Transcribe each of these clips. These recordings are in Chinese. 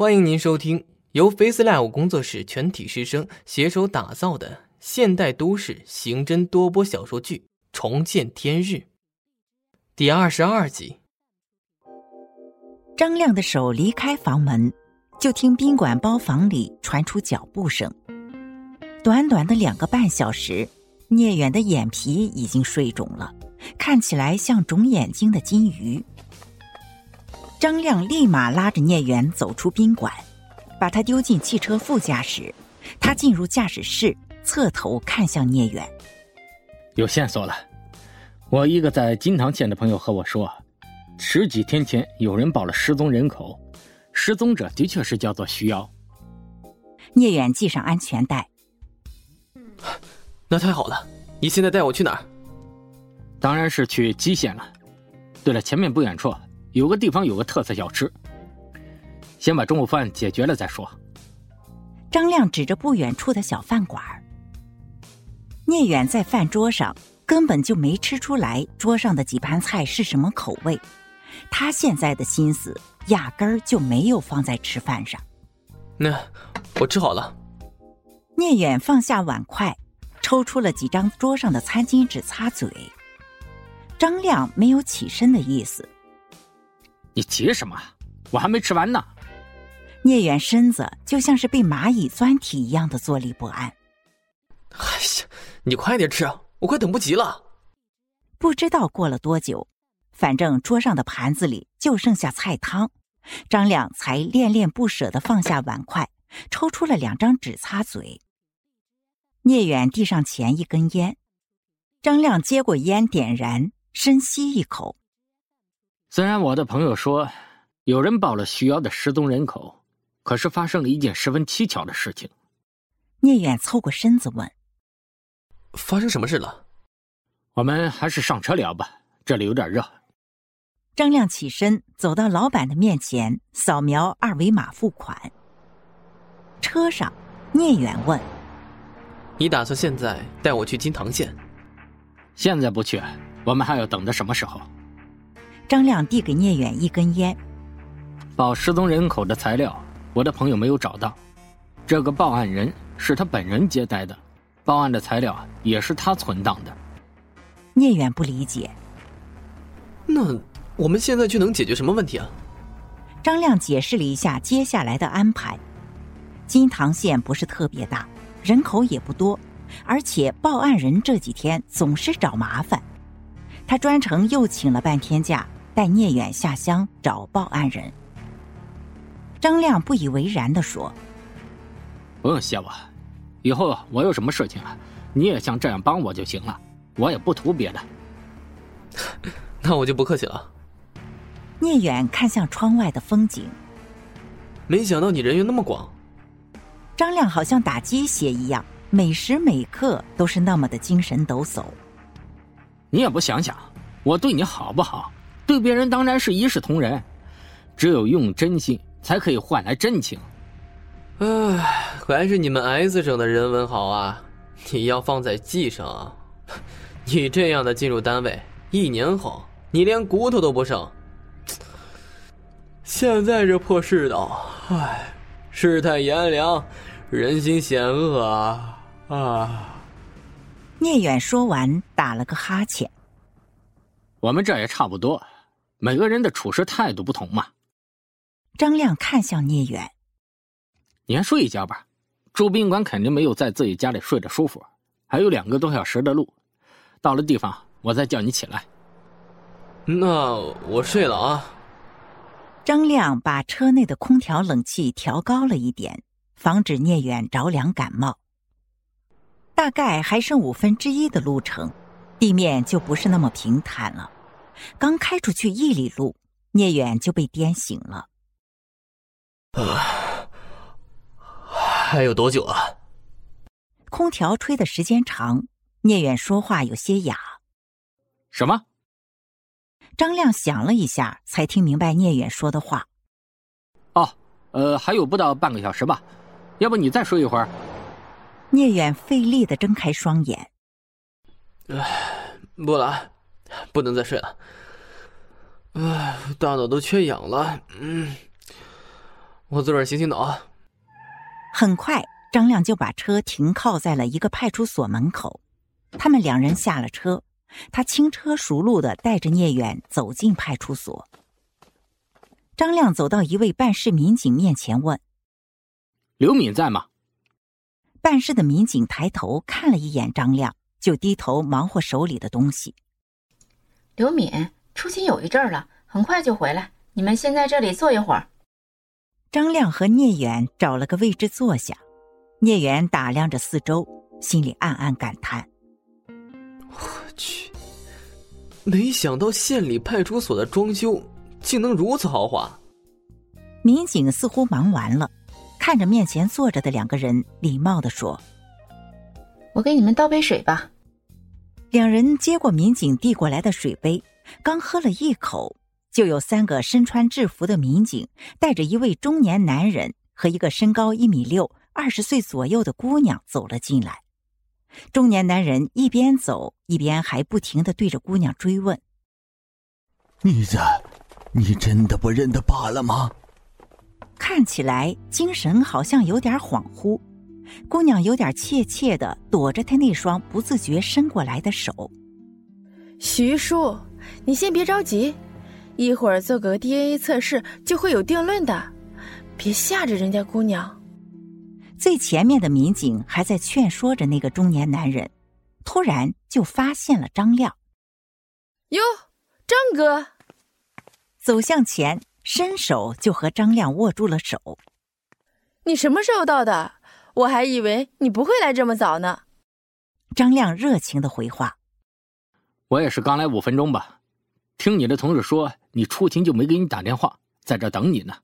欢迎您收听由 FaceLive 工作室全体师生携手打造的现代都市刑侦多播小说剧《重见天日》第二十二集。张亮的手离开房门，就听宾馆包房里传出脚步声。短短的两个半小时，聂远的眼皮已经睡肿了，看起来像肿眼睛的金鱼。张亮立马拉着聂远走出宾馆，把他丢进汽车副驾驶。他进入驾驶室，侧头看向聂远：“有线索了。我一个在金堂县的朋友和我说，十几天前有人报了失踪人口，失踪者的确是叫做徐瑶。”聂远系上安全带。那太好了，你现在带我去哪儿？当然是去蓟县了。对了，前面不远处。有个地方有个特色小吃，先把中午饭解决了再说。张亮指着不远处的小饭馆。聂远在饭桌上根本就没吃出来桌上的几盘菜是什么口味，他现在的心思压根儿就没有放在吃饭上。那我吃好了。聂远放下碗筷，抽出了几张桌上的餐巾纸擦嘴。张亮没有起身的意思。你急什么？我还没吃完呢。聂远身子就像是被蚂蚁钻体一样的坐立不安。哎呀，你快点吃，我快等不及了。不知道过了多久，反正桌上的盘子里就剩下菜汤，张亮才恋恋不舍的放下碗筷，抽出了两张纸擦嘴。聂远递上前一根烟，张亮接过烟点燃，深吸一口。虽然我的朋友说有人报了徐瑶的失踪人口，可是发生了一件十分蹊跷的事情。聂远凑过身子问：“发生什么事了？”我们还是上车聊吧，这里有点热。张亮起身走到老板的面前，扫描二维码付款。车上，聂远问：“你打算现在带我去金堂县？现在不去，我们还要等到什么时候？”张亮递给聂远一根烟。报失踪人口的材料，我的朋友没有找到。这个报案人是他本人接待的，报案的材料也是他存档的。聂远不理解。那我们现在去能解决什么问题啊？张亮解释了一下接下来的安排。金堂县不是特别大，人口也不多，而且报案人这几天总是找麻烦。他专程又请了半天假，带聂远下乡找报案人。张亮不以为然的说：“不用谢我，以后我有什么事情啊，你也像这样帮我就行了，我也不图别的。”那我就不客气了。聂远看向窗外的风景，没想到你人缘那么广。张亮好像打鸡血一样，每时每刻都是那么的精神抖擞。你也不想想，我对你好不好？对别人当然是一视同仁，只有用真心才可以换来真情。唉，还是你们 S 省的人文好啊！你要放在 G 省，你这样的进入单位，一年后你连骨头都不剩。现在这破世道，唉，世态炎凉，人心险恶啊啊！聂远说完，打了个哈欠。我们这也差不多，每个人的处事态度不同嘛。张亮看向聂远：“你先睡一觉吧，住宾馆肯定没有在自己家里睡着舒服，还有两个多小时的路，到了地方我再叫你起来。”那我睡了啊。张亮把车内的空调冷气调高了一点，防止聂远着凉感冒。大概还剩五分之一的路程，地面就不是那么平坦了。刚开出去一里路，聂远就被颠醒了。啊，还有多久啊？空调吹的时间长，聂远说话有些哑。什么？张亮想了一下，才听明白聂远说的话。哦，呃，还有不到半个小时吧。要不你再睡一会儿？聂远费力的睁开双眼，唉，不了，不能再睡了。唉，大脑都缺氧了。嗯，我自个儿洗洗脑。很快，张亮就把车停靠在了一个派出所门口。他们两人下了车，他轻车熟路的带着聂远走进派出所。张亮走到一位办事民警面前，问：“刘敏在吗？”办事的民警抬头看了一眼张亮，就低头忙活手里的东西。刘敏出去有一阵儿了，很快就回来。你们先在这里坐一会儿。张亮和聂远找了个位置坐下，聂远打量着四周，心里暗暗感叹：“我去，没想到县里派出所的装修竟能如此豪华。”民警似乎忙完了，看着面前坐着的两个人，礼貌的说：“我给你们倒杯水吧。”两人接过民警递过来的水杯，刚喝了一口。就有三个身穿制服的民警带着一位中年男人和一个身高一米六、二十岁左右的姑娘走了进来。中年男人一边走一边还不停的对着姑娘追问：“妮子，你真的不认得爸了吗？”看起来精神好像有点恍惚。姑娘有点怯怯的躲着他那双不自觉伸过来的手。徐叔，你先别着急。一会儿做个 DNA 测试就会有定论的，别吓着人家姑娘。最前面的民警还在劝说着那个中年男人，突然就发现了张亮。哟，张哥，走向前，伸手就和张亮握住了手。你什么时候到的？我还以为你不会来这么早呢。张亮热情的回话：“我也是刚来五分钟吧。”听你的同事说，你出勤就没给你打电话，在这等你呢。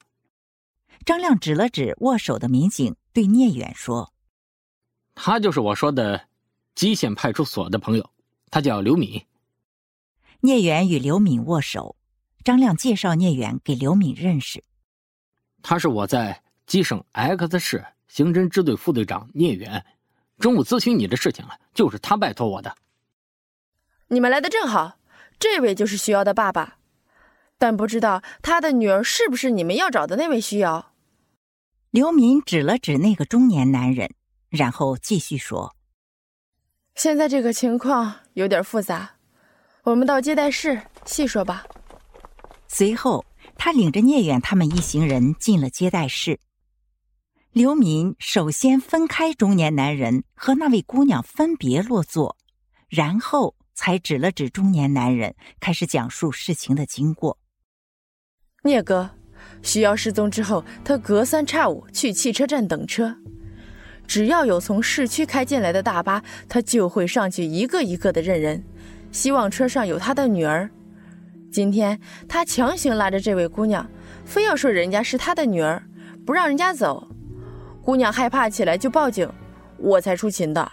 张亮指了指握手的民警，对聂远说：“他就是我说的基县派出所的朋友，他叫刘敏。”聂远与刘敏握手，张亮介绍聂远给刘敏认识。他是我在基省 X 市刑侦支队副队长聂远，中午咨询你的事情了，就是他拜托我的。你们来的正好。这位就是徐瑶的爸爸，但不知道他的女儿是不是你们要找的那位徐瑶。刘敏指了指那个中年男人，然后继续说：“现在这个情况有点复杂，我们到接待室细说吧。”随后，他领着聂远他们一行人进了接待室。刘敏首先分开中年男人和那位姑娘分别落座，然后。才指了指中年男人，开始讲述事情的经过。聂哥，徐瑶失踪之后，他隔三差五去汽车站等车，只要有从市区开进来的大巴，他就会上去一个一个的认人，希望车上有他的女儿。今天他强行拉着这位姑娘，非要说人家是他的女儿，不让人家走。姑娘害怕起来就报警，我才出勤的。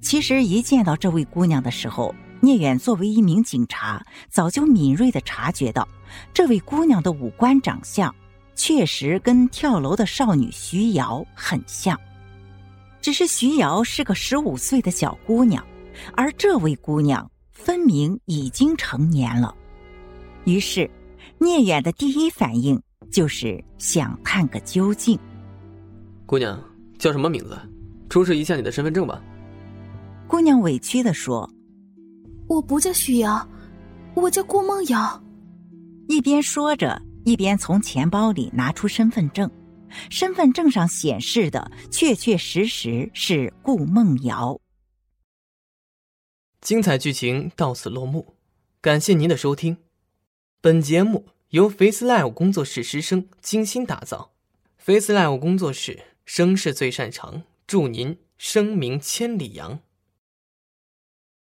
其实，一见到这位姑娘的时候，聂远作为一名警察，早就敏锐的察觉到，这位姑娘的五官长相确实跟跳楼的少女徐瑶很像。只是徐瑶是个十五岁的小姑娘，而这位姑娘分明已经成年了。于是，聂远的第一反应就是想探个究竟。姑娘叫什么名字？出示一下你的身份证吧。姑娘委屈的说：“我不叫徐瑶，我叫顾梦瑶。”一边说着，一边从钱包里拿出身份证。身份证上显示的确确实实是顾梦瑶。精彩剧情到此落幕，感谢您的收听。本节目由 Face Live 工作室师生精心打造，Face Live 工作室声势最擅长，祝您声名千里扬。